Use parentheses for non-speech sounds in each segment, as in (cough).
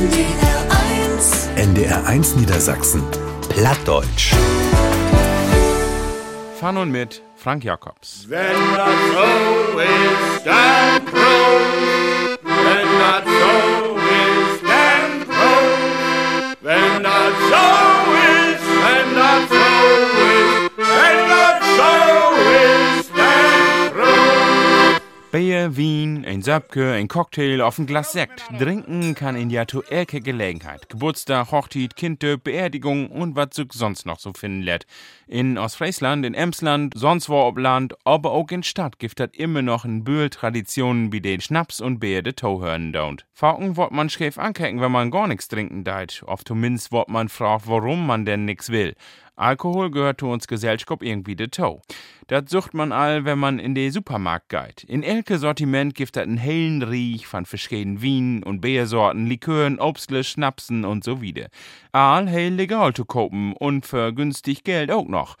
NDR1 NDR1 Niedersachsen. Plattdeutsch. Fahren und mit Frank Jacobs. Wenn das so ist, dann Bier, Wien, ein Söpke, ein Cocktail auf ein Glas Sekt. Trinken kann in ja to elke Gelegenheit. Geburtstag, Hochzeit, Kinde, Beerdigung und was sich sonst noch so finden lädt. In Ostfriesland, in Emsland, sonst wo ob Land, aber auch in Stadt gibt hat immer noch ein Bühl Traditionen, wie den Schnaps und Bier de Tau hören don't. Fauken wird man schräf ankecken, wenn man gar nichts trinken deit. Oft zumindest wird man fragt, warum man denn nix will. Alkohol gehört zu uns Gesellschaft irgendwie de Tau. Das sucht man all, wenn man in den Supermarkt geht. In elke Sortiment gibt das einen hellen Riech von verschiedenen Wien und Biersorten, Likören, Obstle, Schnapsen und so wieder. All hell legal zu kaufen und für günstig Geld auch noch.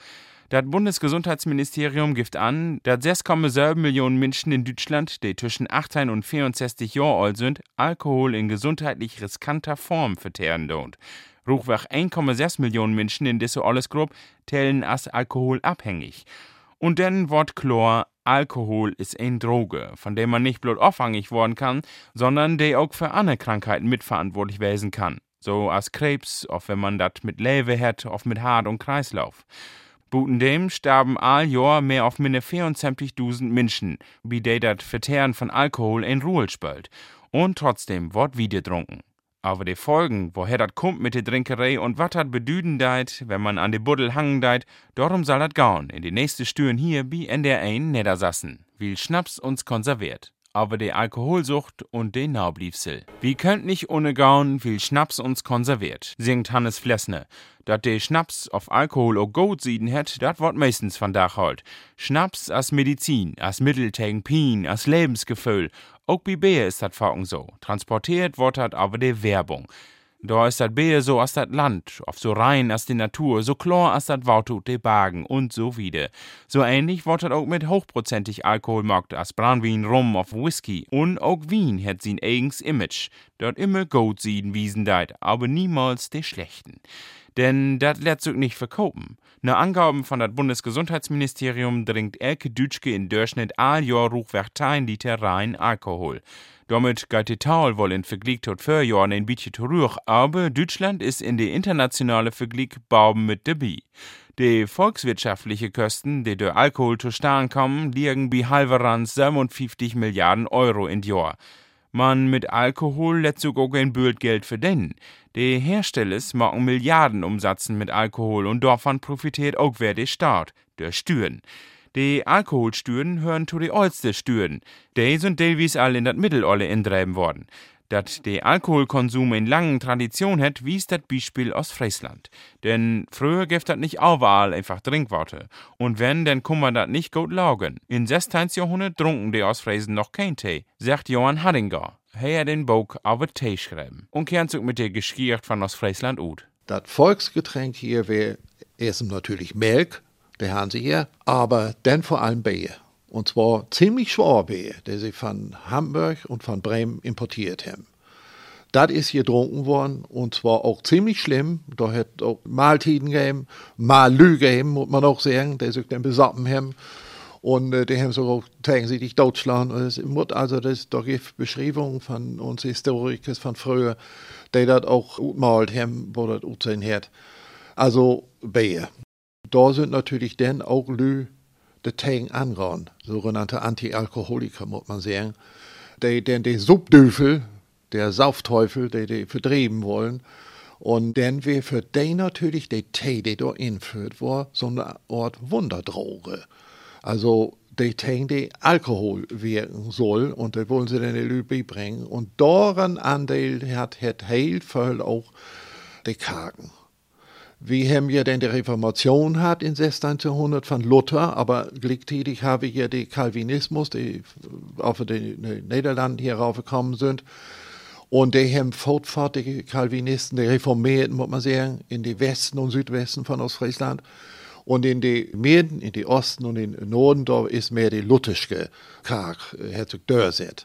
Das Bundesgesundheitsministerium gibt an, dass 6,7 Millionen Menschen in Deutschland, die zwischen 18 und 64 Jahre alt sind, Alkohol in gesundheitlich riskanter Form verteeren don't. Ruchwach 1,6 Millionen Menschen in dieser Allesgruppe tellen als alkoholabhängig. Und dann Wort Chlor, Alkohol ist eine Droge, von der man nicht bloß abhängig worden kann, sondern die auch für andere Krankheiten mitverantwortlich werden kann. So als Krebs, auch wenn man das mit Leber hat, auch mit Hart und Kreislauf. Butendem starben all Jahr mehr auf minne 24.000 Menschen, wie die dat Verteeren von Alkohol in Ruhe spült. Und trotzdem wird wieder trunken. Aber die Folgen, woher dat kommt mit der Trinkerei und wat dat bedüden deit, wenn man an de Buddel hangen deit, darum soll dat gaun in die nächste Stüren hier wie in der ein Niedersassen, wie Schnaps uns konserviert. Aber die Alkoholsucht und den Naubliefsel. Wie könnt nicht ohne gaun, wie Schnaps uns konserviert, singt Hannes Flessner. Dat de Schnaps auf Alkohol o gut sieden het, dat wird meistens von Dach halt. Schnaps als Medizin, als Mittel gegen Pien, als Lebensgefühl. Auch bei Bier ist dat Facken so. Transportiert wird dat aber de Werbung. Da ist dat Bier so aus dat Land, oft so rein als die Natur, so klar als dat Wautut de Bagen und so wieder. So ähnlich wird dat auch mit hochprozentig Alkohol macht als Brandwein, Rum auf Whisky. Und auch Wien hat sein eigens Image. Dort immer gut sieden wiesen deit, aber niemals de schlechten. Denn dat lässt sich nicht verkaufen. Nach Angaben von das Bundesgesundheitsministerium trinkt elke Dütschke in Durchschnitt all Jahr ruchwärts 10 Liter rein Alkohol. Damit geht die Taul wohl in Vergleich tot vier Jahren ein bisschen zurück, aber Deutschland ist in die internationale Vergleich Bauben mit dabei. Die volkswirtschaftliche Kosten, die durch Alkohol zustande kommen, liegen bei halberand 57 Milliarden Euro im Jahr. Man mit Alkohol lässt sogar kein Geld verdienen. Die Herstellers machen Milliardenumsatzen mit Alkohol und davon profitiert auch wer der Staat, der Stüren. Die Alkoholstüren hören zu die oldste Stüren. Die sind teilweise all in dat Mittelolle intreiben worden. Dat der Alkoholkonsum in langen Tradition hat, wies dat Beispiel aus Friesland. Denn früher gibt dat nicht überall einfach Trinkworte. Und wenn, dann kann man dat nicht gut laugen. In 16. Jahrhundert trunken die Ostfriesen noch kein Tee, sagt Johann Haddinger. Er hat den Buch auf Tee geschrieben. Und kennt sich mit der Geschichte von Ostfriesland ut. Das Volksgetränk hier wäre erstens natürlich Milch, der haben sie hier, aber dann vor allem Bier. Und zwar ziemlich schwer Bier, der sie von Hamburg und von Bremen importiert haben. Das ist hier getrunken worden und zwar auch ziemlich schlimm. Da hat auch Mahltiden gegeben, mal Lüge gegeben, muss man auch sagen, der sich dann besappen haben. Und äh, die haben sogar dich totschlagen. Und es muss also, das, da gibt Beschreibungen von uns Historikers von früher, die das auch utmalt haben, wo das utsehen hat. Also Bier. Da sind natürlich dann auch Lü, die tegen angehauen, sogenannte Antialkoholiker, muss man sagen, die denn die Subdüfel, der Saufteufel, die die vertrieben wollen. Und dann wäre für die natürlich der Tee, der da einführt war, so eine Art Wunderdroge. Also die Tee, die Alkohol wirken soll, und das wollen sie dann die Leute bringen. Und daran Anteil hat, heel viel auch die Kagen. Wir haben ja dann die Reformation hat in 16. Jahrhundert von Luther, aber gleichzeitig haben wir ja den Calvinismus, die auf die Niederlande hier raufgekommen sind. Und die haben fortfahrt, die Calvinisten, die Reformierten, muss man sagen, in die Westen und Südwesten von Ostfriesland. Und in die Minden, in die Osten und in den Norden, da ist mehr die lutherische Karg, Herzog Dörset.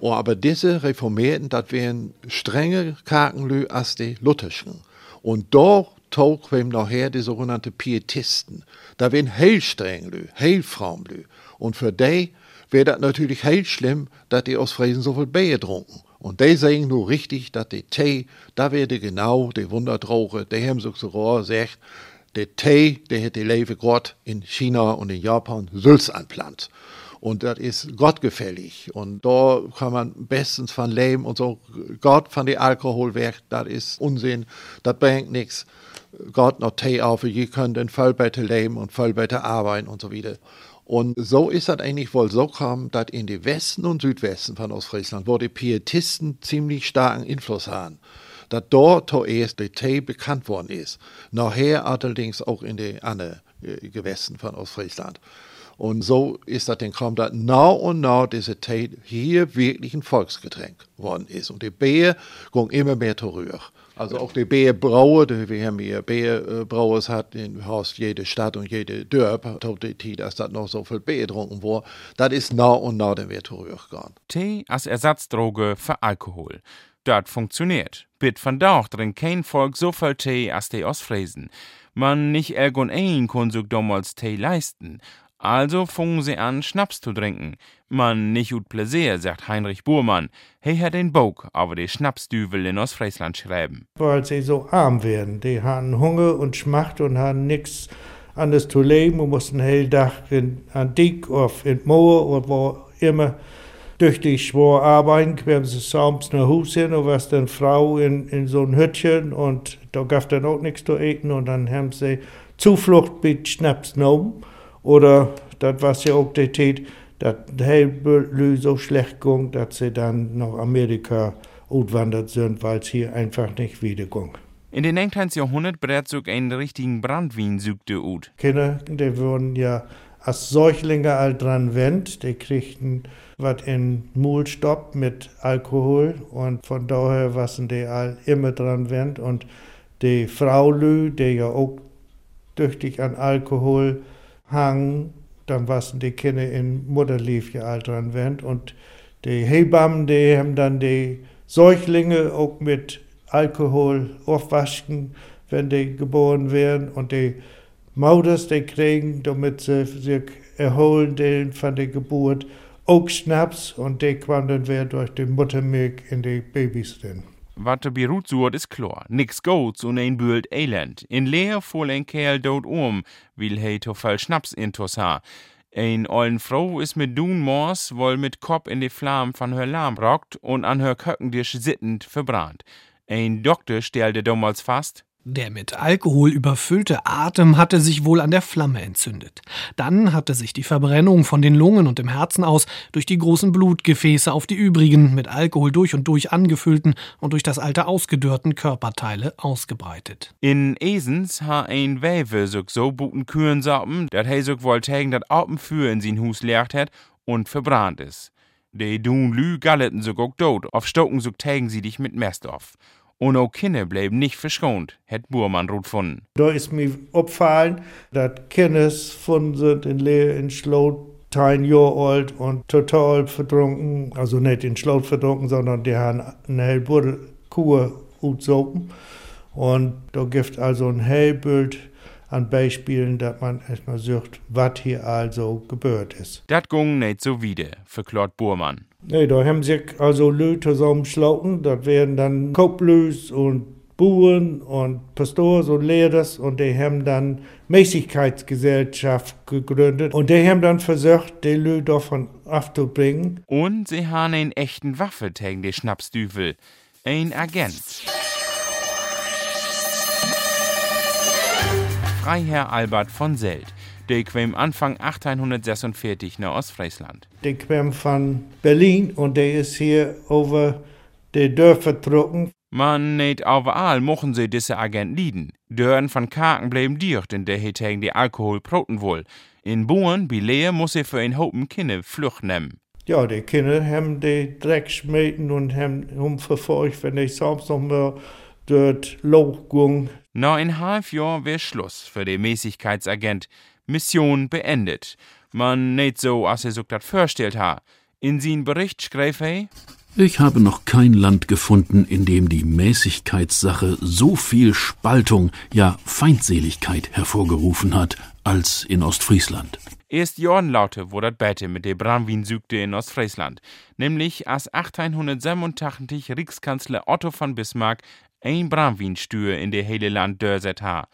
Oh, aber diese Reformierten, das wären strenge Kakenlü als die Lutherschen. Und da tog wir nachher die sogenannten Pietisten. Da wären heel streng Lü, heel Frauenlü. Und für die wäre das natürlich heel schlimm, dass die aus Friesen so viel Bier trunken. Und die sagen nur richtig, dass die Tee, da werde genau die haben sich sogar gesagt, der Tee, der hätte lebe Gott in China und in Japan Sülz anplant. Und das ist gottgefällig. Und da kann man bestens von leben und so. Gott von dem Alkohol weg, das ist Unsinn, das bringt nichts. Gott noch Tee auf, ihr könnt in voll besser leben und voll besser arbeiten und so weiter. Und so ist das eigentlich wohl so gekommen, dass in die Westen und Südwesten von Ostfriesland, wo die Pietisten ziemlich starken Einfluss haben, dass dort zuerst der Tee bekannt worden ist. Nachher allerdings auch in die anderen äh, Gewässer von Ostfriesland. Und so ist das dann gekommen, dass nach und nach diese Tee hier wirklich ein Volksgetränk worden ist. Und die Bier ging immer mehr zurück. Also auch die Bierbrauer, die wir haben hier Bierbrauers hat in fast jede Stadt und jede Dörp, die dass das noch so viel Bier getrunken wurde, das ist nach und nach dann wieder zurückgegangen. Tee als Ersatzdroge für Alkohol. Das funktioniert. Bit van Dauch trinkt kein Volk so viel Tee als die Ostfriesen. Man nicht irgendein kann sich damals Tee leisten. Also fungen sie an, Schnaps zu trinken. Man nicht ut Pläsier, sagt Heinrich Burmann. He hat den Bog aber die Schnapsdüvel in Ostfriesland schreiben. Weil sie so arm werden. Die hatten Hunger und Schmacht und hatten nichts anderes zu leben und mussten hell Tag in, an Dick auf in Moor oder wo immer durch die schwor arbeiten, kamen sie abends nach Hause hin und was dann Frau in, in so ein Hütchen und da gab dann auch nichts zu essen und dann haben sie Zuflucht mit Schnaps genommen. Oder das was ja auch der Tät, dass Helbelü so schlecht ging, dass sie dann nach Amerika auswandert sind, weil es hier einfach nicht wieder ging. In den 19. Jahrhundert brät so einen richtigen Brandwein suchte ut. Kinder, die wurden ja als Säuglinge all dran wendt, die kriegten was in Mul stoppt mit Alkohol und von daher waren die all immer dran wendt und die Frau Lü, die ja auch tüchtig an Alkohol hang, dann waren die Kinder in Mutterliefje alt dran während und die Hebammen, die haben dann die Säuglinge auch mit Alkohol aufwaschen, wenn die geboren werden. Und die Mauders, die kriegen, damit sie sich erholen von der Geburt, auch Schnaps. Und die kwam dann wieder durch die Muttermilch in die Babys drin. Wat de Beirut soort is klar. Nix goats und ein Bühlt elend. In Leer voll ein Kerl dort um, will he to fall Schnaps intos ha. Ein ollen Frau is mit Dun Mors wohl mit Kopf in die Flamme von her Lamm rockt und an her Köckendisch sittend verbrannt. Ein Doktor stellte damals fast, der mit Alkohol überfüllte Atem hatte sich wohl an der Flamme entzündet. Dann hatte sich die Verbrennung von den Lungen und dem Herzen aus durch die großen Blutgefäße auf die übrigen, mit Alkohol durch und durch angefüllten und durch das Alter ausgedörrten Körperteile ausgebreitet. In Esens ha ein Wäwe so so buten Kühen sappen, dat he so wohl tägen dat Apen für in sin Hus leert hat und verbrannt is. De dun lü galleten so guck dot, auf Stocken so tägen sie dich mit Mest auf. Und auch Kinder bleiben nicht verschont, hat Burmann rot gefunden. Da ist mir aufgefallen, dass Kinder von sind in Leer in Schlot, ein Jahr alt und total verdrunken, also nicht in Schlot verdrunken, sondern die haben eine helle Kuh utsopen. Und da gibt also ein Hellbild an Beispielen, dass man erstmal sucht, was hier also gebührt ist. Dat ging nicht so wieder, verklart Burmann. Nee, da haben sich also Leute zusammengeschlagen, das werden dann Koplös und Buren und Pastors und Lehrers und die haben dann Mäßigkeitsgesellschaft gegründet und die haben dann versucht, die Leute davon abzubringen. Und sie haben einen echten Waffe gegen die Schnapsdüvel, ein Agent. Freiherr Albert von Selt. Der kam Anfang 1846 nach Ostfriesland. Der kam von Berlin und der ist hier über die Dörfer getroffen. Man nicht überall mochten sie diese Agent lieden. Dörren von Kaken bleiben dicht, denn der hat die Alkohol proten wohl. In Bohren, wie Leer, muss er für einen Haufen Kinder Flucht nehmen. Ja, die Kinder haben die Dreck und haben umverfolgt, wenn ich sonst noch mal dort. Nach ein halb Jahr wär Schluss für den Mäßigkeitsagent. Mission beendet. Man nicht so, als er sich das vorstellt ha. In seinem Bericht schreibt er, ich habe noch kein Land gefunden, in dem die Mäßigkeitssache so viel Spaltung, ja Feindseligkeit hervorgerufen hat, als in Ostfriesland. Erst Jahren laute wo das Bette mit der Bramwin-Sügte in Ostfriesland. Nämlich als 1887 Rikskanzler Otto von Bismarck ein Bramwinstür in der hele Land dörset ha.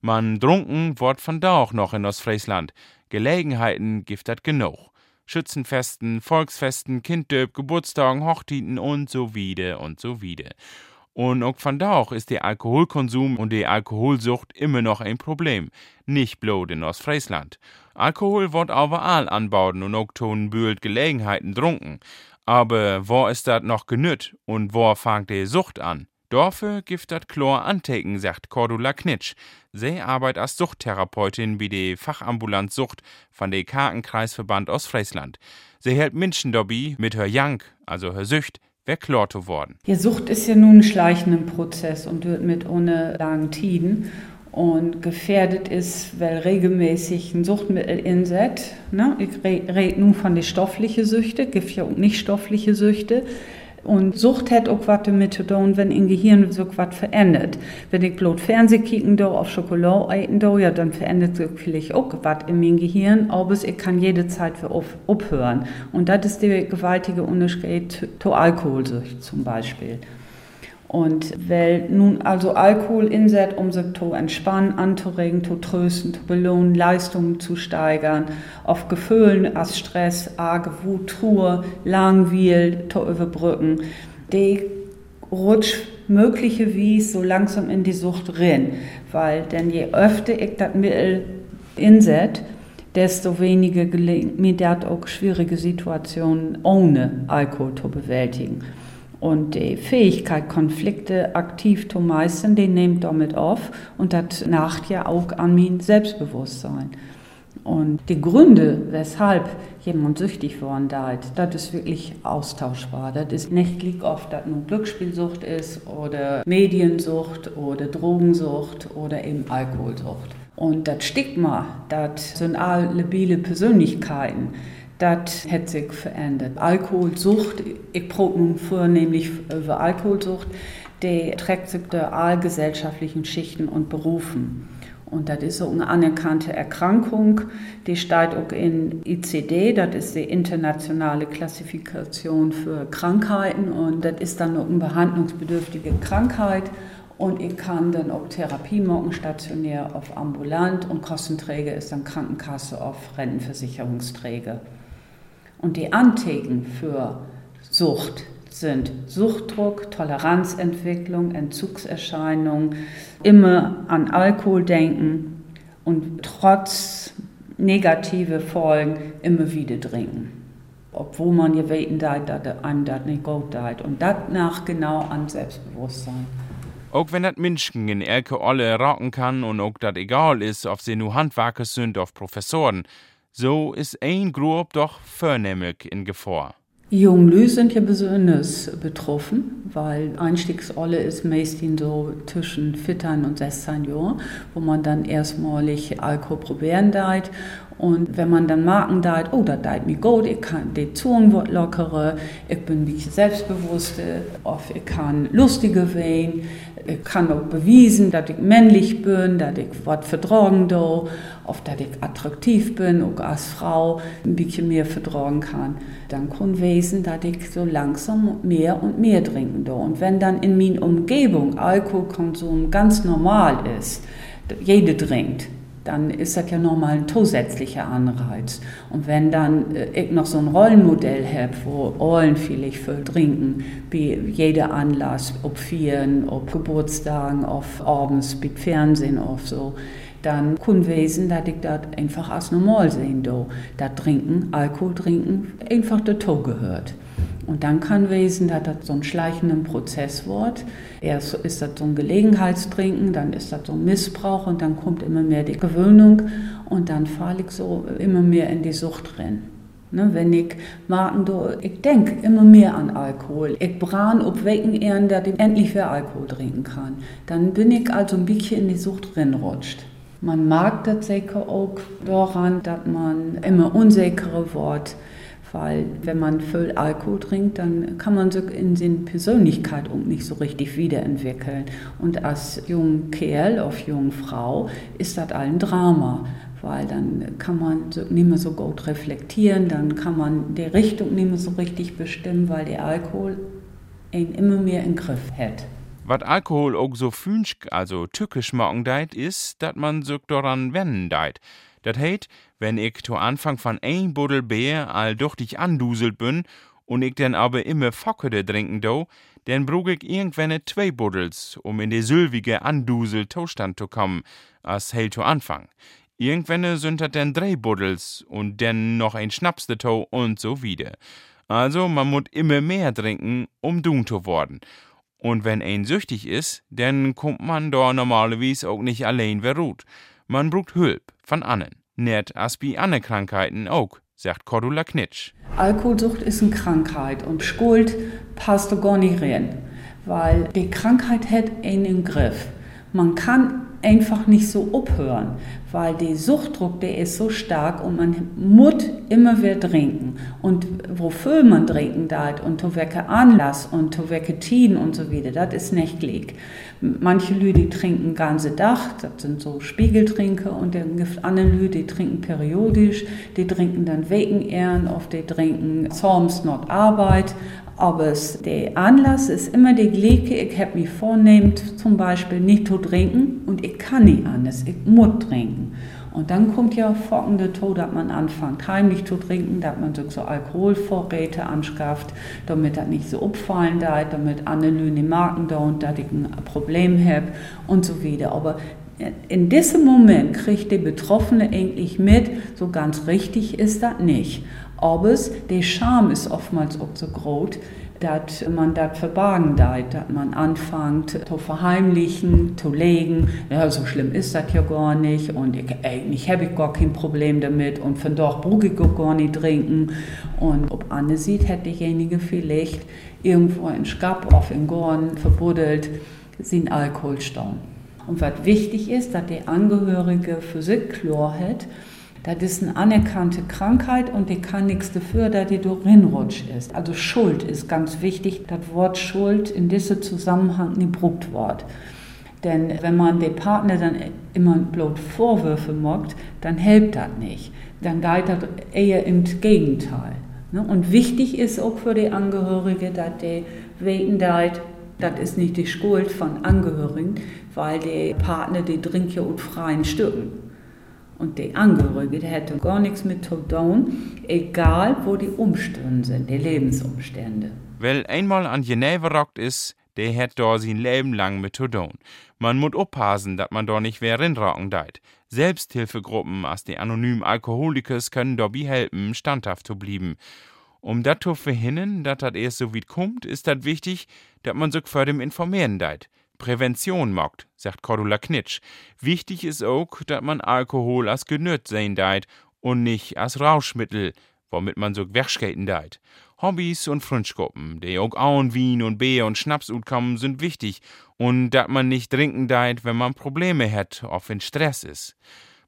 Man drunken wort von da auch noch in Ostfriesland. Gelegenheiten gibt dat genug. Schützenfesten, Volksfesten, Kinddöp, Geburtstagen, Hochzeiten und so wieder und so wieder. Und auch von da auch ist der Alkoholkonsum und die Alkoholsucht immer noch ein Problem. Nicht bloß in Ostfriesland. Alkohol wird überall anbauen und auch tun bühlt Gelegenheiten trunken. Aber wo ist dat noch genütt und wo fangt die Sucht an? Dorfe dat Chlor anteken, sagt Cordula Knitsch. Sie arbeitet als Suchttherapeutin bei der Fachambulant Sucht von der Kartenkreisverband Ostfriesland. Sie hält Menschen dabei mit her Jank, also her Sücht, wer klar zu worden. Ja, Sucht ist ja nun ein schleichender Prozess und wird mit ohne langen Tiden und gefährdet ist, weil regelmäßig ein Suchtmittel inset. Ne? Ich rede nun von den stofflichen Süchte, gibt ja auch nicht stoffliche Süchte. Und Sucht hat auch was damit zu tun, wenn im Gehirn so was verändert. Wenn ich bloß Fernsehen kicken do, auf Schokolade essen do, ja, dann verändert sich vielleicht auch was in meinem Gehirn, aber ich kann jede Zeit aufhören. Und das ist der gewaltige Unterschied zu Alkoholsucht zum Beispiel. Und weil nun also Alkohol inset, um sich zu entspannen, anzuregen, zu trösten, zu belohnen, Leistungen zu steigern, auf Gefühlen als Stress, arge Wut, Truhe, Langwiel zu überbrücken, die rutscht möglicherweise so langsam in die Sucht rein. Weil denn je öfter ich das Mittel inset, desto weniger gelingt mir das auch schwierige Situationen ohne Alkohol zu bewältigen. Und die Fähigkeit, Konflikte aktiv zu meistern, die nimmt damit auf und das nacht ja auch an mein Selbstbewusstsein. Und die Gründe, weshalb jemand süchtig worden ist, das ist wirklich austauschbar. Das ist nicht liegt oft, dass nur Glücksspielsucht ist oder Mediensucht oder Drogensucht oder eben Alkoholsucht. Und das Stigma, das sind alle labile Persönlichkeiten, das hat sich verändert. Alkoholsucht, ich probe nun vornehmlich über Alkoholsucht, die trägt sich der allgesellschaftlichen Schichten und Berufen. Und das ist so eine anerkannte Erkrankung, die steht auch in ICD, das ist die internationale Klassifikation für Krankheiten und das ist dann auch eine behandlungsbedürftige Krankheit. Und ich kann dann auch Therapie machen, stationär auf ambulant und Kostenträger ist dann Krankenkasse auf Rentenversicherungsträger. Und die Antheken für Sucht sind Suchtdruck, Toleranzentwicklung, Entzugserscheinungen, immer an Alkohol denken und trotz negative Folgen immer wieder trinken. Obwohl man ja weten dass einem das nicht gut deit. Und das nach genau an Selbstbewusstsein. Auch wenn das Menschen in Elke alle rocken kann und auch das egal ist, ob sie nur Handwerker sind oder Professoren, so ist ein Gruppe doch vornehmlich in Gefahr. Junglü sind ja besonders betroffen, weil Einstiegsolle ist meistens so zwischen 14 und 16 Jahren, wo man dann erstmalig Alkohol probieren darf. Und wenn man dann merken darf, oh, das deit mir gut, ich kann die Zunge wird lockere, ich bin ein bisschen selbstbewusster, ich kann lustiger werden, ich kann auch beweisen, dass ich männlich bin, dass ich was vertragen do, auf dass ich attraktiv bin, auch als Frau ein bisschen mehr vertragen kann. Dann kann wesen, dass ich so langsam mehr und mehr trinken do. Und wenn dann in meiner Umgebung Alkoholkonsum ganz normal ist, jede trinkt, dann ist das ja nochmal ein zusätzlicher Anreiz. Und wenn dann äh, ich noch so ein Rollenmodell habe, wo allen vielleicht viel trinken, wie jeder Anlass, ob Vieren, ob Geburtstagen, ob abends, mit Fernsehen, auf so, dann kann wesen, dass ich das einfach als normal sehen do. Das Trinken, Alkohol trinken, einfach dazu gehört. Und dann kann wesen, dass das so ein schleichender Prozess wird. Erst ist das so ein Gelegenheitstrinken, dann ist das so ein Missbrauch und dann kommt immer mehr die Gewöhnung und dann falle ich so immer mehr in die Sucht rein. Ne, wenn ich merken, ich denke immer mehr an Alkohol. Ich bran ob wecken ehren, dass ich endlich mehr Alkohol trinken kann. Dann bin ich also ein bisschen in die Sucht reinrutscht. Man mag das sicher auch daran, dass man immer unsicherer wird Weil wenn man viel Alkohol trinkt, dann kann man sich in seine Persönlichkeit auch nicht so richtig wiederentwickeln. Und als junger Kerl auf junge Frau ist das ein Drama weil dann kann man nicht mehr so gut reflektieren, dann kann man die Richtung nicht mehr so richtig bestimmen, weil der Alkohol ihn immer mehr im Griff hat. Was Alkohol auch so fünsch, also tückisch machen deit, ist, dass man sich daran wenden deit. Das heißt, wenn ich zu Anfang von ein Buddel Bier all dich anduselt bin und ich dann aber immer Fockede trinken do, dann brug ich irgendwann zwei Buddels, um in die sylvige andusel Zustand zu kommen, als hell zu Anfang. Irgendwann sind das dann drei Buddels und dann noch ein Schnaps dazu und so wieder. Also man muss immer mehr trinken, um dumm zu werden. Und wenn ein süchtig ist, dann kommt man da normalerweise auch nicht allein verruht. Man braucht Hilfe von annen. Net as bei anderen Krankheiten auch, sagt Cordula Knitsch. Alkoholsucht ist eine Krankheit und Schuld passt da gar nicht rein, weil die Krankheit hat einen Griff. Man kann einfach nicht so abhören, weil der Suchtdruck, der ist so stark und man muss immer wieder trinken. Und wofür man trinken darf und zu welcher Anlass und zu welcher Tiden und so weiter, das ist nicht gleich. Manche Leute trinken ganze Tag, das sind so Spiegeltrinker und dann gibt andere Leute, die trinken periodisch, die trinken dann wegen Ehren, oft die trinken Psalms not Arbeit, aber der Anlass ist immer der gleiche. Ich habe mich vornehmt, zum Beispiel nicht zu trinken und ich kann nicht anders. Ich muss trinken. Und dann kommt ja folgende Tod, dass man anfängt heimlich zu trinken, dass man sich so Alkoholvorräte anschafft, damit das nicht so abfallen darf, damit andere Leute merken, dass ich ein Problem habe und so weiter. Aber in diesem Moment kriegt der Betroffene eigentlich mit, so ganz richtig ist das nicht. Aber der Scham ist oftmals auch so groß, dass man das verbergen darf, dass man anfängt zu verheimlichen, zu legen, ja, so schlimm ist das ja gar nicht und ich, eigentlich habe ich gar kein Problem damit und von dort brauche ich gar nicht trinken. Und ob Anne sieht, hätte diejenige vielleicht irgendwo in Skap auf in Gorn verbuddelt, sind Alkoholstauen. Und was wichtig ist, dass der Angehörige für sich klar hat, das ist eine anerkannte Krankheit und die kann nichts dafür, dass die reinrutscht ist. Also Schuld ist ganz wichtig. Das Wort Schuld in diesem Zusammenhang nicht brucht Wort. Denn wenn man den Partner dann immer bloß Vorwürfe mockt, dann hilft das nicht. Dann geht das eher im Gegenteil. Ne? Und wichtig ist auch für die Angehörige, dass die weten, das ist nicht die Schuld von Angehörigen, weil der Partner die trinkt ja und freien Stücken. Und die Angehörige, die hätte gar nichts mit zu tun, egal wo die Umstände sind, die Lebensumstände. Weil einmal an Geneve rockt ist, der hat da sein Leben lang mit zu tun. Man muss aufpassen, dass man da nicht wer rinrocken deit. Selbsthilfegruppen als die anonymen Alkoholikers können dabei helfen, standhaft zu bleiben. Um das zu verhindern, dass das erst so weit kommt, ist das wichtig, dass man sich vor dem informieren deit. Prävention mockt, sagt Cordula Knitsch. Wichtig ist auch, dass man Alkohol als genützt sehen deit und nicht als Rauschmittel, womit man so wegskaten deit. Hobbys und Freundschaften, die auch Auen, Wien und Bier und Schnaps kommen, sind wichtig und dass man nicht trinken deit, wenn man Probleme hat, auch wenn Stress ist.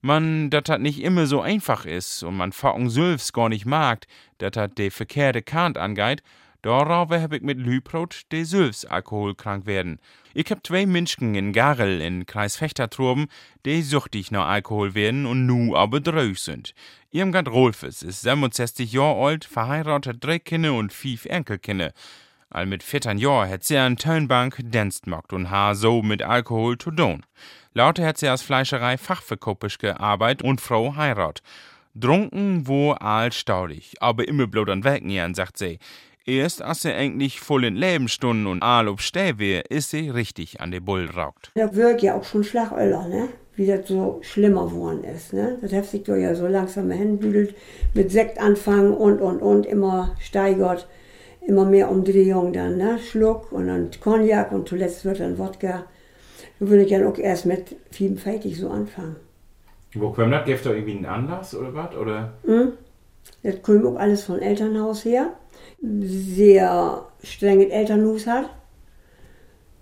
Man, dat dat nicht immer so einfach ist und man Facken Sülfs gar nicht mag, dat dat de verkehrte Kant angeht, Darauf hab ich mit Lübrot de Sülfs alkoholkrank werden. Ich hab zwei Menschen in Garel in Kreis Fechtertroben, die suchtig nach Alkohol werden und nu aber dröch sind. Irmgard Rolfes ist 67 Jahre alt, verheiratet, drei Kinder und fünf Enkelkinder. All mit 14 Jahren hat sie an Tönbank Dienstmarkt und ha so mit Alkohol zu tun. Lauter hat sie als Fleischerei fachverkopisch gearbeitet und Frau heirat. Drunken wo all staudig, aber immer bloß an Werken sagt sie. Erst als sie eigentlich voll in Lebensstunden und all ob Stäbe ist sie richtig an de Bull raucht. Da wirkt ja auch schon Schlagöller, ne? Wie das so schlimmer geworden ist, ne? Das hat sich doch ja so langsam hinbüdelt, mit Sekt anfangen und, und, und, immer steigert, immer mehr Umdrehung dann, ne? Schluck und dann Cognac und zuletzt wird dann Wodka. Da würde ich dann auch erst mit feitig so anfangen. Wo kommt das? Gibt da irgendwie einen Anlass oder was? Oder? Hm? Das kommt auch alles von Elternhaus her sehr strenges Elternhaus hat.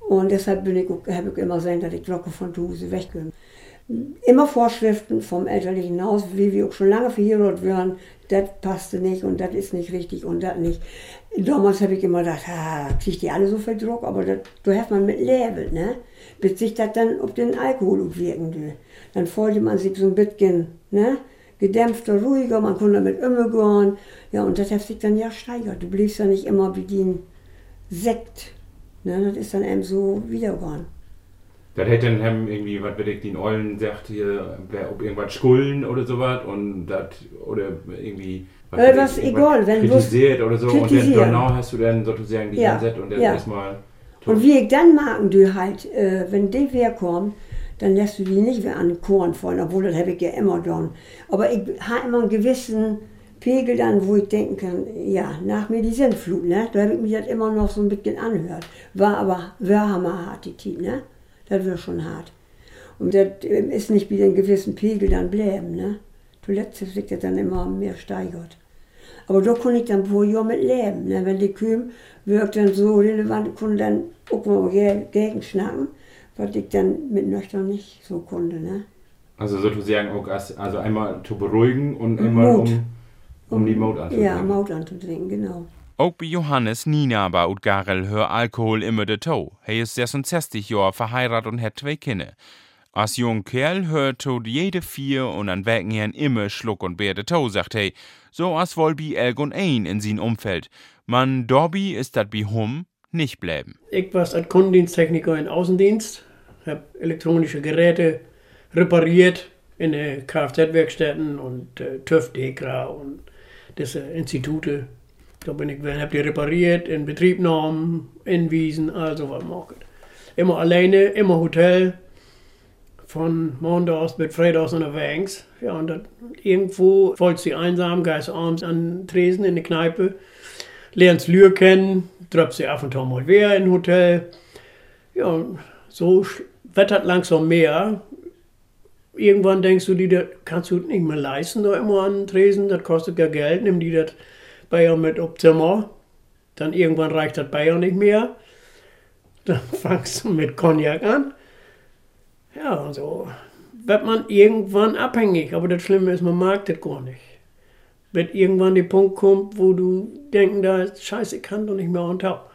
Und deshalb bin ich, habe ich immer gesagt, dass ich Glocke von zu Hause weggehe. immer Vorschriften vom elterlichen Haus, wie wir auch schon lange verhindert werden, das passte nicht und das ist nicht richtig und das nicht. Damals habe ich immer gedacht, ah, kriegt die alle so viel Druck, aber das, da hat man mit Label, ne? Bis sich das dann auf den Alkohol wirken will. Dann freute man sich so ein bisschen, ne? Gedämpfter, ruhiger, man konnte damit immer gehen. Ja, und das hat sich dann ja steigert. Du bliebst ja nicht immer wie den Sekt. Ne? Das ist dann eben so wiedergegangen. Das hätte dann irgendwie, was wird ich, den Eulen sagt hier, wer ob irgendwas schulden oder sowas und das, oder irgendwie. Was Äh, was egal, wenn kritisiert oder so und dann genau hast du dann sozusagen die Ja, und dann ja. erstmal. Und wie ich dann merken, du halt, äh, wenn die herkommen, dann lässt du die nicht mehr an den Korn fallen, obwohl das habe ich ja immer getan. Aber ich habe immer einen gewissen Pegel dann, wo ich denken kann, ja, nach mir die Sintflut, ne? Da habe ich mich das immer noch so ein bisschen anhört. War aber, war hammerhart, die Zeit, ne? Das wird schon hart. Und das ähm, ist nicht wie einen gewissen Pegel dann bleiben, ne? Hat sich das dann immer mehr steigert. Aber da konnte ich dann pro Jahr mit leben. Ne? Wenn die Kühe wirkt dann so relevant, konnte dann auch mal ge- gegen schnacken, was ich dann mit nüchtern nicht so konnte. Ne? Also sozusagen auch als, also einmal zu beruhigen und einmal um, um die Mode anzubringen. Ja, Maut anzutrinken, genau. Auch bei Johannes Nina bei Utgarel hör Alkohol immer de Tau. Er ist 66 Jahre verheiratet und hat zwei Kinder. Als jung Kerl hört tot jede vier und an Werken her immer Schluck und Bär de Tau, sagt er. So als wohl bei Elgon ein in sein Umfeld. Man Dobby ist dat bei Hum nicht bleiben. Ich war als Kundendiensttechniker im Außendienst, habe elektronische Geräte repariert in den Kfz-Werkstätten und äh, TÜV, DEKRA und diese Institute. Da bin ich, habe die repariert, in Betriebnahmen, in Wiesen, also was machen. Immer alleine, immer Hotel, von Montags bis Freitags unterwegs. Ja, und dann irgendwo vollst sie einsam, gehst abends an Tresen in die Kneipe, lernst Lür kennen, tröpfst sie ab und zu mal wieder in Hotel. Ja, so wettert langsam mehr. Irgendwann denkst du dir, das kannst du nicht mehr leisten, da immer an den Tresen, das kostet ja Geld, nimm die das Bayer mit auf Zimmer. Dann irgendwann reicht das Bayer nicht mehr. Dann (laughs) fangst du mit Cognac an. Ja, so wird man irgendwann abhängig. Aber das Schlimme ist, man mag das gar nicht. Wenn irgendwann der Punkt kommt, wo du denken da, scheiße, ich kann doch nicht mehr on top.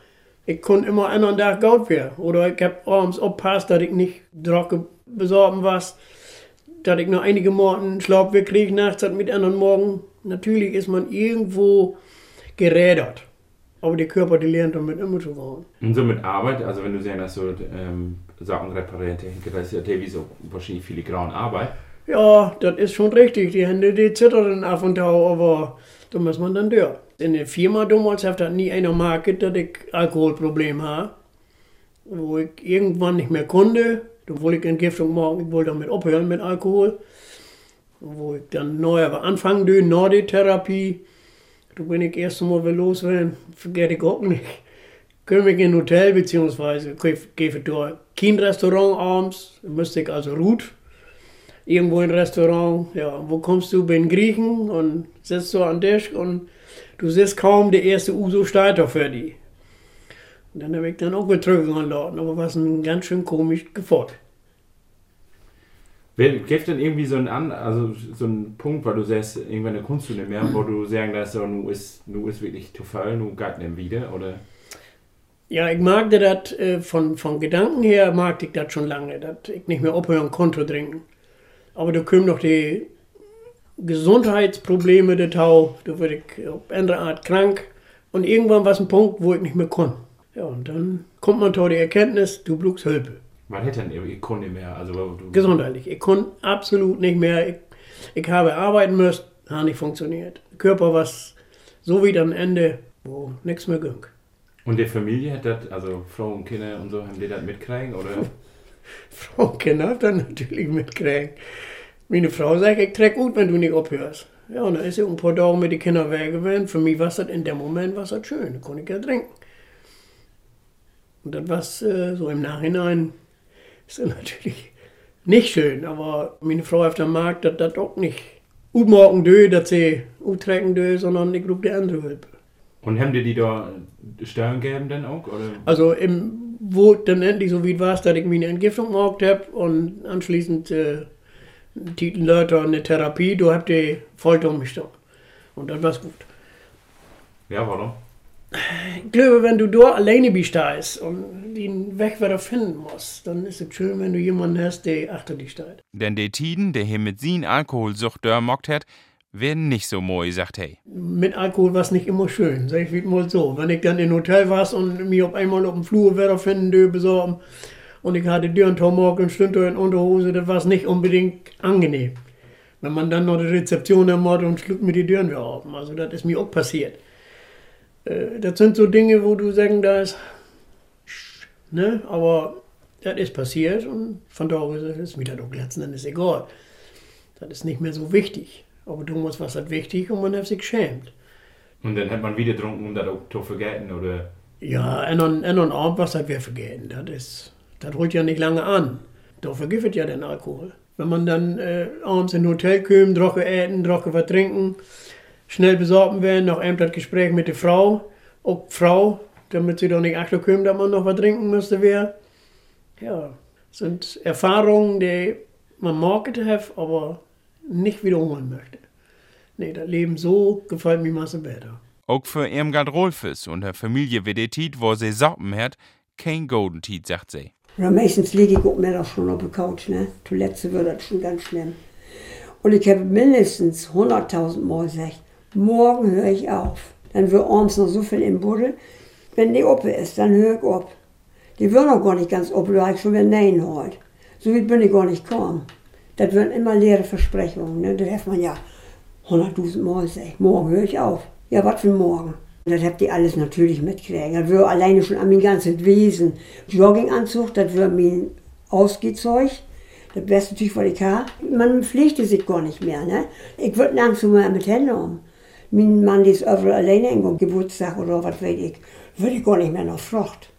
Ich konnte immer einen Tag Geld werden. Oder ich hab abends aufpasst, dass ich nicht Drocke besorgen was. Dass ich noch einige Morgen Schlaf kriege nachts hat mit anderen Morgen. Natürlich ist man irgendwo gerädert. Aber der Körper, der lernt damit immer zu gehen. Und so mit Arbeit, also wenn du sagst, dass du ähm, Sachen reparieren, das ist ja teilweise so wahrscheinlich filigrane Arbeit. Ja, das ist schon richtig. Die Hände, die zittern ab und zu, aber da muss man dann durch. In der Firma damals hat nie einer market, dass ich Alkoholproblem habe. Wo ich irgendwann nicht mehr konnte, da wollte ich Entgiftung machen, ich wollte damit aufhören mit Alkohol. Wo ich dann neu aber anfangen will, Norditherapie. Da bin ich erst einmal wieder loswerden, vergesse ich auch nicht. Komme ich in ein Hotel, beziehungsweise gehe ich durch kein Restaurant abends, müsste ich also Ruth irgendwo ein Restaurant, ja, wo kommst du, bin Griechen und sitzt so am Tisch und du siehst kaum der erste Uso Starter für die. Und dann habe ich dann auch betrunken anladen, aber was ein ganz schön komisch gefordert. Wer gibt denn irgendwie so einen, an, also so einen Punkt, weil du sagst, irgendwann eine Kunst du nicht mehr, wo du sagen lässt, so, nu ist, nu ist wirklich zu voll, nu geht nicht wieder, oder? Ja, ich mag das äh, von, von Gedanken her, mag ich das schon lange, dass ich nicht mehr aufhören konnte trinken. Aber da kommen noch die Gesundheitsprobleme dazu, da wurde ich auf andere Art krank und irgendwann war es ein Punkt, wo ich nicht mehr konnte. Ja, und dann kommt man zu der Erkenntnis, du blutst Hülpe. Man hätte dann irgendwie Kunde mehr, also Gesundheitlich. Ich konnte absolut nicht mehr. Ich, ich habe arbeiten müssen, hat nicht funktioniert. Der Körper war so wie am Ende, wo nichts mehr ging. Und die Familie hat das, also Frau und Kinder und so, haben die das mitkriegen, oder? (laughs) Frau und Kinder hat dann natürlich mitkriegen. Meine Frau sagt, ich träg gut, wenn du nicht aufhörst. Ja, und dann ist sie ein paar Tage mit den Kindern weg gewesen. Für mich war das in dem Moment was das schön, da konnte ich ja trinken. Und das war äh, so im Nachhinein ist das (laughs) natürlich nicht schön, aber meine Frau auf dem Markt hat das auch nicht. Utmorgen dö, dass sie uttrecken dö, sondern ich glaube die andere Hilfe. Und haben die die da Steuern gegeben dann auch, oder? Also im, wo dann endlich so weit war, dass ich meine Entgiftung gemacht habe und anschließend äh, die Leute eine Therapie, du habt die voll umgestellt. Und das war's gut. Ja, warum? Ich glaube, wenn du dort alleine bist da ist und den Weg wieder finden musst, dann ist es schön, wenn du jemanden hast, der achter dich steht. Denn die Tiden, der hier mit sin Alkoholsucht dörmockt hat, werden nicht so moi, sagt hey. Mit Alkohol war es nicht immer schön, sag ich mal so. Wenn ich dann in Hotel war und mich auf einmal auf dem Flur wieder finden, besorgen und ich hatte Dürren Tomahawk und Stünter in Unterhose, das war nicht unbedingt angenehm. Wenn man dann noch die Rezeption ermordet und schluckt mir die Türen wieder auf. Also das ist mir auch passiert. Äh, das sind so Dinge, wo du sagen darfst, ne, aber das ist passiert und von daher ist es mir dann auch letzten Endes egal. Das ist nicht mehr so wichtig. Aber du musst was das wichtig und man hat sich geschämt. Und dann hat man wieder getrunken, um das auch zu vergessen, oder? Ja, en und, en und Abend was hat wir vergessen. Das ist, das holt ja nicht lange an. Da vergiftet ja den Alkohol. Wenn man dann äh, abends in ein Hotel kommt, trocken essen, trocken was trinken, schnell besorgen werden, noch ein das Gespräch mit der Frau, auch Frau, damit sie doch nicht achterkommt, dass man noch was trinken müsste, wäre. Ja, sind Erfahrungen, die man mag aber nicht wiederholen möchte. Nee, das Leben so gefällt mir masse besser. Auch für Irmgard Rolfes und der Familie Vedetit, wo sie Sorten hat, kein Golden Tiet, sagt sie. Ja, meistens liege ich mehr doch schon auf der Couch, ne? Zuletzt wird das schon ganz schlimm. Und ich habe mindestens 100.000 Mal gesagt, morgen höre ich auf. Dann wird abends noch so viel im Buddel. Wenn die Oppe ist, dann höre ich auf. Die wird noch gar nicht ganz oppe, da habe ich schon wieder Nein heute. So weit bin ich gar nicht gekommen. Das werden immer leere Versprechungen. Ne? Das hat man ja 100.000 Mal gesagt. Morgen höre ich auf. Ja, was für morgen? Das habt ihr alles natürlich mitgekriegt. Das wird alleine schon an mein ganzes Wesen. Jogginganzug, das wird mein Ausgehzeug. Das beste natürlich, was ich habe. Man pflegte sich gar nicht mehr. Ne? Ich würde langsam mal mit Händen um. Mein Mann ist überall alleine in Geburtstag oder was weiß ich. Würde ich gar nicht mehr noch Frucht.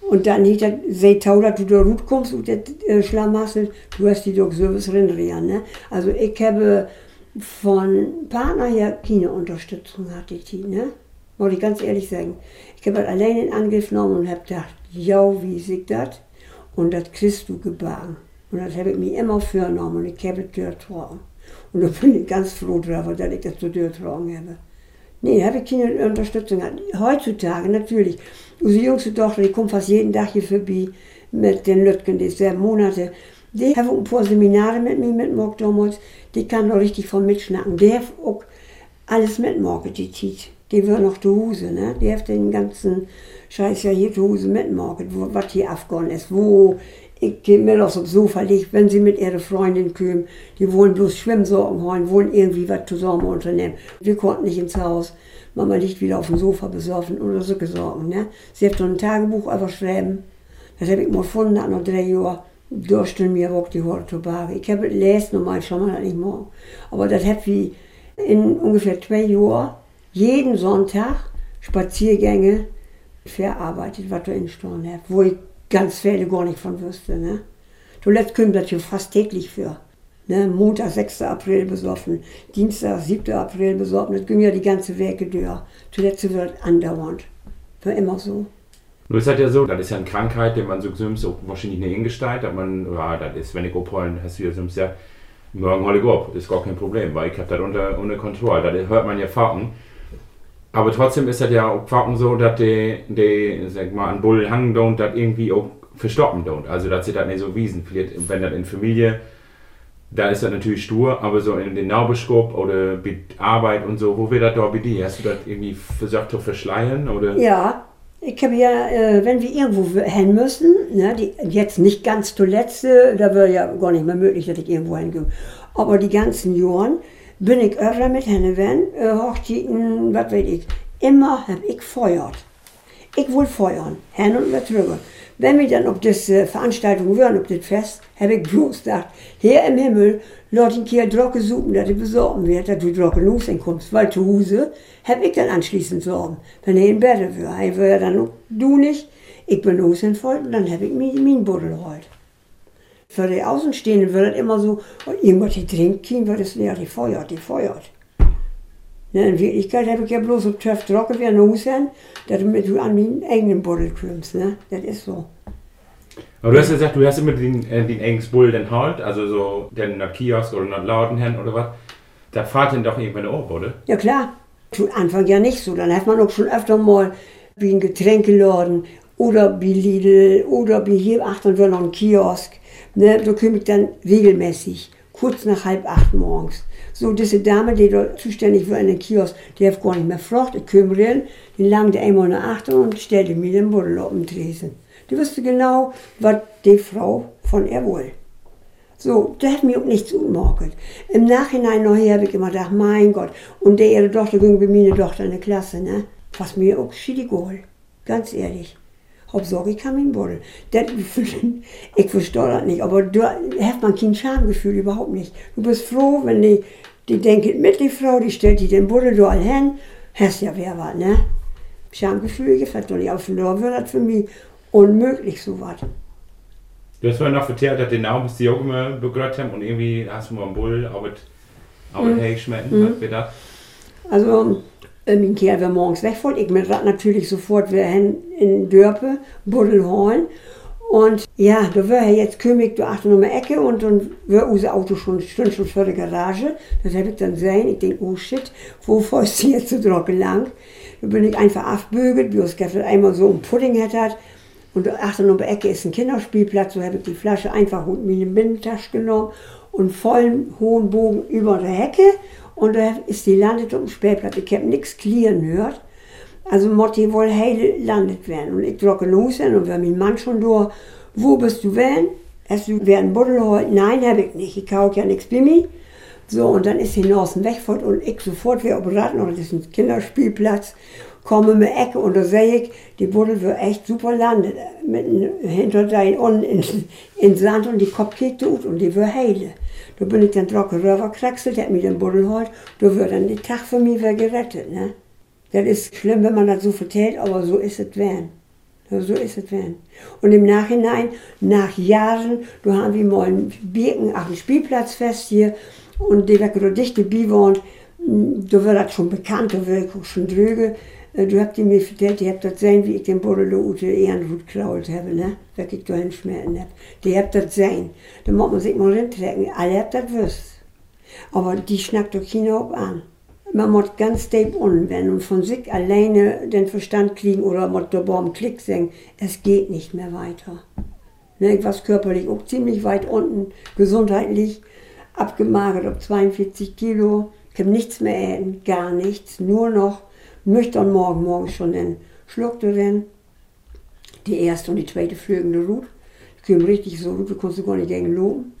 Und dann hieß das, sei tau, dass du da gut kommst und das äh, Schlamassel, du hast die doch Service drin ne? Also ich habe von Partner her keine Unterstützung hatte ich die, ne? Wollte ich ganz ehrlich sagen. Ich habe alleine in Angriff genommen und habe gedacht, ja, wie sieht das? Und das kriegst du gebacken. Und das habe ich mir immer vorgenommen und ich habe es durchgetragen. Und da bin ich ganz froh drüber, dass ich das so durchgetragen habe. Nee, habe ich keine Unterstützung gehabt. Heutzutage natürlich. Unsere jüngste Tochter, die kommt fast jeden Tag hier vorbei mit den Lütgen, die sehr Monate. Die haben ein paar Seminare mit mir mitgemacht damals. Die kann noch richtig von mitschnacken. Die hat auch alles mitgemacht, die Tiet. Die wird noch zu Hause, ne? Die hat den ganzen Scheiß ja hier zu Hause mitgemacht, was hier Afghan ist, wo ich gehe mir aufs Sofa liegt, wenn sie mit ihrer Freundin kommen, die wollen bloß Schwimmsorgen holen, wollen irgendwie was zusammen unternehmen. Wir konnten nicht ins Haus. Mama liegt wieder auf dem Sofa besoffen oder so gesorgen. Ne? Sie hat so ein Tagebuch einfach schreiben. Das habe ich mal gefunden, nach noch drei Jahren. Durchstellen mir auch die Haare Tobage. Ich habe lesen normal schon mal nicht morgen. Aber das hat wie in ungefähr zwei Jahren jeden Sonntag Spaziergänge verarbeitet, was du in Sturm hast, wo ich ganz viele gar nicht von wüsste. Ne? Zuletzt kommt das hier fast täglich für. Ne? Montag, 6. April besoffen, Dienstag, 7. April besoffen. Das ging ja die ganze Werke durch. Zuletzt wird andauernd. War immer so. Nur ist halt ja so, das ist ja eine Krankheit, die man so so wahrscheinlich nicht ingestalt, dass man, ja, das ist, wenn ich abholen, hast du ja so ja, morgen hol ich ab, ist gar kein Problem, weil ich habe das unter, unter Kontrolle. Das hört man ja Fahrten. Aber trotzdem ist das ja auch Quaken so, dass die, die sag mal, an Bull hangen und das irgendwie auch verstoppen don't. Also, dass sie das nicht so wiesen. Vielleicht, wenn das in Familie, da ist das natürlich stur, aber so in den Naubeschkop oder mit Arbeit und so, wo wird das da bei dir? Hast du das irgendwie versucht zu verschleiern? Oder? Ja, ich habe ja, äh, wenn wir irgendwo hin müssen, ne, die, jetzt nicht ganz zuletzt, äh, da wäre ja gar nicht mehr möglich, dass ich irgendwo hingehe. Aber die ganzen Jahren, bin ich öfter mit henne wenn, äh, Hochzeiten, was weiß ich. Immer hab ich feuert. Ich will feuern, hin und drüber. Wenn wir dann auf diese Veranstaltung wären, auf das Fest, hab ich bloß gedacht, hier im Himmel, lass ihn hier Drocke suchen, dass du besorgen wird, dass du Drocke kommst. Weil zu Hause hab ich dann anschließend sorgen. Wenn er in Bett wäre, er wäre dann du nicht, ich bin los voll, und dann hab ich mein Buddel heute. Für die Außenstehenden wird das immer so, und irgendwas die trinken, wird es ja, die feuert, die feuert. Ne, in Wirklichkeit habe ich ja bloß so töff trocken wie ein Husen, damit du an meinen eigenen Buddel kommst. Ne? Das ist so. Aber du hast ja gesagt, du hast immer den, äh, den engen Bull den halt, also so den nach Kiosk oder nach Laden hin oder was. Da fahrt dann doch irgendwann auf, oder? Ja klar, zu Anfang ja nicht so. Dann hat man auch schon öfter mal wie ein Getränkeladen oder wie Lidl oder wie hier achten wir noch ein Kiosk. Ne, da komme ich dann regelmäßig, kurz nach halb acht morgens. So, diese Dame, die da zuständig war in den Kiosk, die hat gar nicht mehr gefragt. Ich komme rein, die langte einmal nach acht und stellte mir den Buddel auf den Tresen. Die wusste genau, was die Frau von ihr will. So, das hat mir auch nichts umgemacht. Im Nachhinein nachher habe ich immer gedacht, mein Gott, und der ihre Tochter ging bei mir eine Tochter in der Klasse, ne? Was mir auch schiedig Ganz ehrlich. Hauptsache, ich kann mit Buddel. Das, ich verstehe das nicht, aber da hat man kein Schamgefühl, überhaupt nicht. Du bist froh, wenn die, die denkt mit, die Frau, die stellt die den Buddel da hin, hast ja wer was, ne? Schamgefühl gefällt doch nicht, aber verloren wird das für mich unmöglich, so was. Du hast vorhin noch erzählt, dass den Namen bis die Jungen begrüßt haben und irgendwie hast du mal einen Bull, aber aber mhm. hey, schmecken, mhm. was wir da? Also, äh, mein Kerl war morgens weg, ich mir natürlich sofort wieder hin in Dörpe, Buddel holen. Und ja, da war er jetzt König, du achte um die Ecke und dann war unser Auto schon, stand schon vor der Garage. Das habe ich dann gesehen. Ich denke, oh shit, wo fährst du jetzt so trocken lang? Da bin ich einfach abgebügelt, wie es einmal so ein Pudding hätte. Und achte um die Ecke ist ein Kinderspielplatz. So habe ich die Flasche einfach in meine Bindentasche genommen und vollen hohen Bogen über der Hecke und da ist die landet auf dem Spielplatz. Ich habe nichts klirren gehört. Also Motti wohl heil landet werden. Und ich drücke los und wir mein Mann schon durch. Wo bist du wenn? Hast du werden Buddel heute? Nein, habe ich nicht. Ich kaufe ja nichts bei mir. So, und dann ist die Norsen wegfort und ich sofort wieder auf Ratten, oder das ist ein Kinderspielplatz, komme mir Ecke und da sehe ich, die Buddel wird echt super landet. Mit hinter dein unten in, in Sand und die Kopf geht tut und die wird heile. Da bin ich dann trocken rübergekraxelt, der hat mir den Buddel geholt, da wird dann der Tag für mich wieder gerettet. Ne? Das ist schlimm, wenn man das so vertellt, aber so ist es werden. So ist es werden. Und im Nachhinein, nach Jahren, da haben wir mal einen Birken, auch ein Spielplatzfest hier, und die da dichte Biwohnt, da wird das schon bekannt, da wird schon drüge. Äh, du habt mir vertellt, ihr habt das gesehen, wie ich den Buddel Ute Ehrenhut geklaut habe, ne? Wenn ich da hinschmerzen habe. Die habt das gesehen. Da muss man sich mal rintrecken. Alle habt das gewusst. Aber die schnackt doch keiner ob an. Man muss ganz deep unwenden und von sich alleine den Verstand kriegen oder muss da beim Klick sagen, es geht nicht mehr weiter. Ne, ich war körperlich auch ziemlich weit unten, gesundheitlich, abgemagert auf 42 Kilo. Ich habe nichts mehr essen, gar nichts, nur noch nüchtern morgen, morgen schon den Schluck drin. Die erste und die zweite flögende Rut. Ich kam richtig so gut, du konntest gar nicht gegen loben.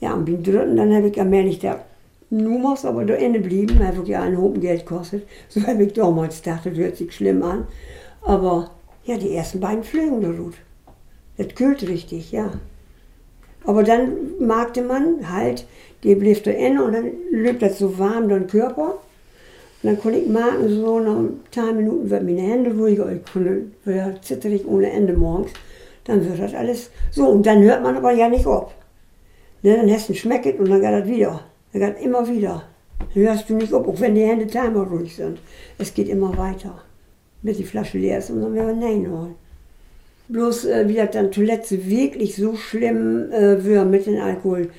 Ja, und beim dritten, dann habe ich allmählich da Nummers, aber da Ende blieben, weil wirklich einen Hopen Geld kostet. (laughs) So habe ich damals gedacht, das hört sich schlimm an. Aber ja, die ersten beiden flögende Rut. Das kühlt richtig, ja. Aber dann magte man halt, die blieb da innen und dann löbt das so warm den Körper. Dann konnte ich merken, so nach ein paar Minuten wird meine Hände ruhiger, ich konnte, war zitterig ohne Ende morgens. Dann wird das alles so. Und dann hört man aber ja nicht auf. Ne, dann hast du schmecket und dann geht das wieder. Dann geht immer wieder. Dann hörst du nicht auf, auch wenn die Hände timer ruhig sind. Es geht immer weiter. Bis die Flasche leer ist und dann werden wir Nein holen. Bloß äh, wie das dann zuletzt wirklich so schlimm äh, wird mit dem Alkohol.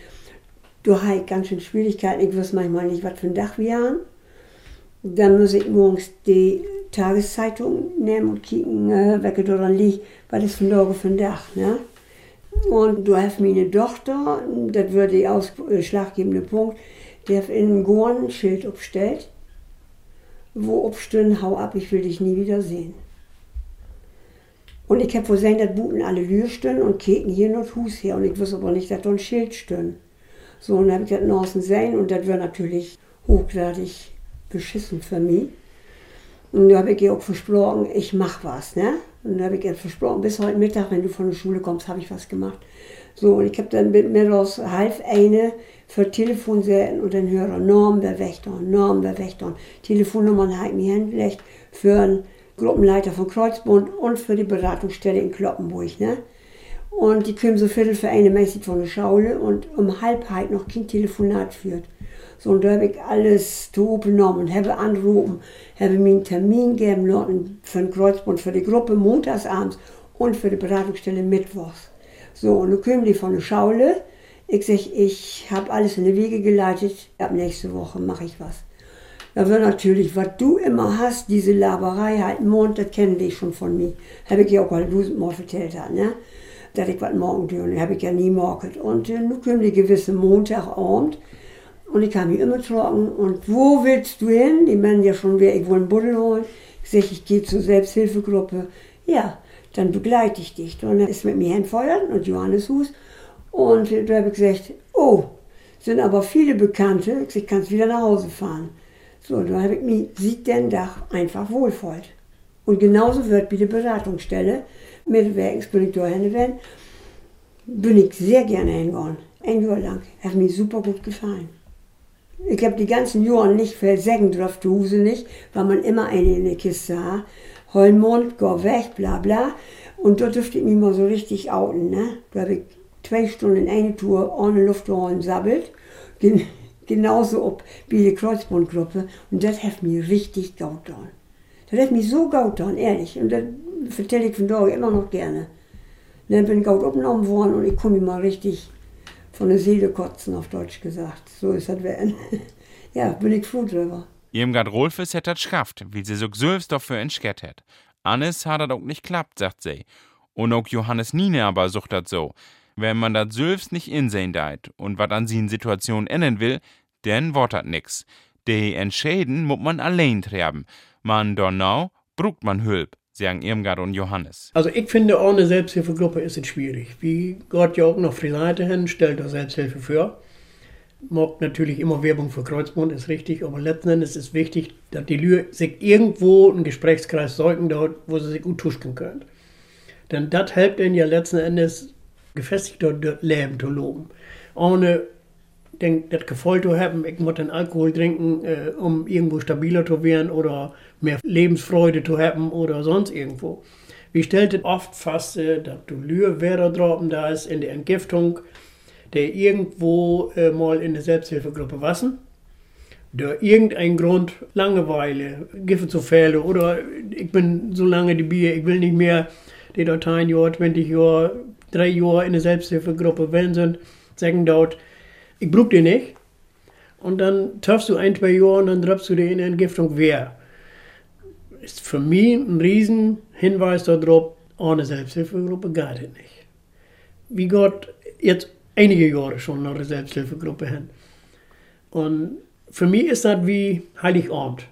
Du hast ganz schön Schwierigkeiten. Ich weiß manchmal nicht, was für ein Dach wir haben. Dann muss ich morgens die Tageszeitung nehmen und kicken, äh, welche daran liegt, weil das von für ein Dach. Ne? Und du hast meine Tochter, das wird der ausschlaggebende Punkt, die hat in Gorn ein Schild aufgestellt, wo aufstehen, hau ab, ich will dich nie wieder sehen. Und ich habe wohl sehen, dass Buten alle Lür stehen und keken hier noch Hus her. Und ich wusste aber nicht, dass da ein Schild stehen. So, und dann habe ich das draußen sehen und das wird natürlich hochgradig beschissen für mich. Und da habe ich ihr auch versprochen, ich mache was. Ne? Und da habe ich ihr versprochen, bis heute Mittag, wenn du von der Schule kommst, habe ich was gemacht. So, und ich habe dann mit mir aus halb eine für Telefonsäten und dann höre Norm der Wächter, Norm der Wächter. Telefonnummern habe ich mir hingelegt für einen Gruppenleiter von Kreuzbund und für die Beratungsstelle in Kloppenburg. Ne? Und die kommen so viertel für eine mäßig von der Schaule und um halb halt noch kein Telefonat führt. So, und da habe ich alles genommen habe angerufen, habe mir einen Termin gegeben für den Kreuzbund, für die Gruppe montagsabends und für die Beratungsstelle mittwochs. So, und dann kamen die von der Schaule. Ich sag, ich habe alles in die Wege geleitet. Ab nächste Woche mache ich was. Da wird natürlich, was du immer hast, diese Laberei, halt Mond, das kennen die schon von mir. Habe ich ja auch halt tausendmal erzählt, ne? Dass ich was morgen tue, habe ich ja nie morgelt. Und äh, nun kommen die gewisse Montagabend. Und ich kam hier immer trocken. Und wo willst du hin? Die meinen ja schon, wer ich will einen Buddel holen. Ich sage, ich gehe zur Selbsthilfegruppe. Ja, dann begleite ich dich. Und er ist mit mir hinfeuert und Johannes Hus. Und da habe ich gesagt, oh, sind aber viele Bekannte. Ich kann wieder nach Hause fahren. So, da habe ich mich sieht den Dach einfach wohlfühlt. Und genauso wird bei der Beratungsstelle mit Werkenspolitur werden, bin ich sehr gerne hingegangen. Ein Jahr lang. Hat mir super gut gefallen. Ich habe die ganzen Jahre nicht versägen dürfen, Huse nicht, weil man immer eine in der Kiste hat. Heulmond, go weg, bla bla. Und da dürfte ich mich mal so richtig outen. Ne? Da habe ich zwei Stunden in eine Tour ohne Luftrohren sabbelt. Gen genauso ob wie die Kreuzbandgruppe. Und das hat mir richtig gaut getan. Das hat mich so gaut getan, ehrlich. Und das vertelle ich von da immer noch gerne. dann bin ich gaut aufgenommen worden und ich komme mal richtig von der Seele kotzen, auf Deutsch gesagt. So ist das werden. (laughs) ja, bin ich froh drüber. Irmgard Rolfes hat das schafft, wie sie so selbst dafür entschert hat. Annes hat das auch nicht klappt, sagt sie. Und auch Johannes Nine aber sucht das so. Wenn man das selbst nicht insehen deit und was an sie in Situation ändern will, dann wort das nix. Die Entscheiden muss man allein treiben. Man donau brucht man Hülp, sagen Irmgard und Johannes. Also ich finde, ohne Selbsthilfegruppe ist es schwierig. Wie Gott ja auch noch Friseite hin, stellt da Selbsthilfe für macht natürlich immer Werbung für Kreuzbund, ist richtig, aber letzten Endes ist wichtig, dass die Leute sich irgendwo einen Gesprächskreis sollten, dort, wo sie sich gut tuschen können. Denn das hilft ihnen ja letzten Endes gefestigt dort Leben zu loben. Ohne denk, das Gefühl zu haben, ich muss den Alkohol trinken, äh, um irgendwo stabiler zu werden oder mehr Lebensfreude zu haben oder sonst irgendwo. Wir stellten oft fest, äh, dass du wäre da ist in der Entgiftung, der irgendwo äh, mal in der Selbsthilfegruppe wassen, der irgendein Grund, Langeweile, Giffen zu fehlen oder ich bin so lange die Bier, ich will nicht mehr die dort ein Jahr, 20 Jahre, drei Jahre in der Selbsthilfegruppe wenn sind, sagen dort, ich brauche die nicht. Und dann triffst du ein, zwei Jahre und dann triffst du die in Entgiftung wer. Ist für mich ein riesen Hinweis darauf, ohne Selbsthilfegruppe geht es nicht. Wie Gott jetzt einige Jahre schon nach der Selbsthilfegruppe hin. Und für mich ist das wie Heiligabend.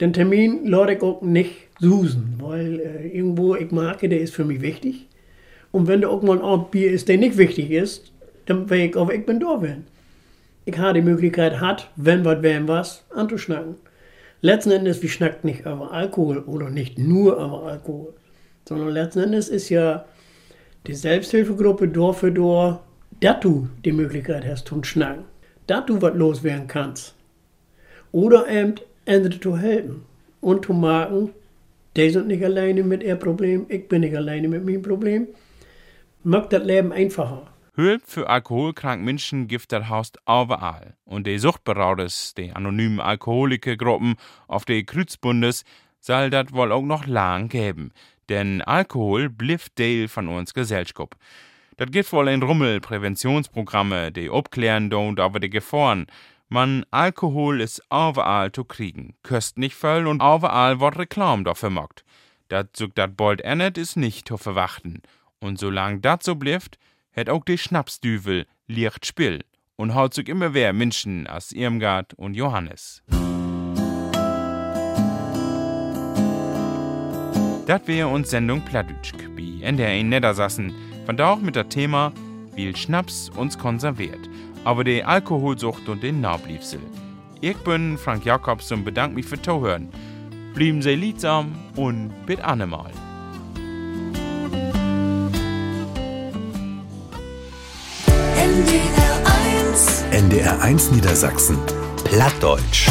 Den Termin lade ich auch nicht suchen, weil äh, irgendwo ich mag, der ist für mich wichtig. Und wenn da mal ein Abendbier ist, der nicht wichtig ist, weiß ich auch, ich bin da bin. Ich habe die Möglichkeit, hat, wenn was, wenn was, anzuschnacken. Letzten Endes, wir schnacken nicht über Alkohol oder nicht nur über Alkohol, sondern letzten Endes ist ja die Selbsthilfegruppe Door für Door, dass du die Möglichkeit hast zu schnacken, dass du was loswerden kannst. Oder eben andere zu helfen und zu merken, die sind nicht alleine mit ihr Problem, ich bin nicht alleine mit meinem Problem. Macht das Leben einfacher. Hilfe für alkoholkranke Menschen gibt das Haus überall. Und die Suchtberauders, die anonymen Alkoholikergruppen auf die Kreuzbundes, soll das wohl auch noch lang geben. Denn Alkohol blifft Teil von uns Gesellschaft. Das gibt wohl ein Rummel Präventionsprogramme, die abklären don't über die Gefahren. Man, Alkohol ist überall zu kriegen, köst nicht voll und überall wird Reklam dafür mockt. Dat sucht dat bald ennet ist nicht zu verwachten. Und solange dat so blifft, hätt auch die Schnapsdüvel licht Spiel und haut sich immer wer Menschen als Irmgard und Johannes. Das wäre uns Sendung Plattdütsch, wie NDR in Niedersassen, da auch mit dem Thema, wie Schnaps uns konserviert, aber die Alkoholsucht und den Naubliebsel. Ich bin Frank Jakobs und bedanke mich für Zuhören. Blieben Sie liedsam und bis annemal. NDR 1 Niedersachsen. Plattdeutsch.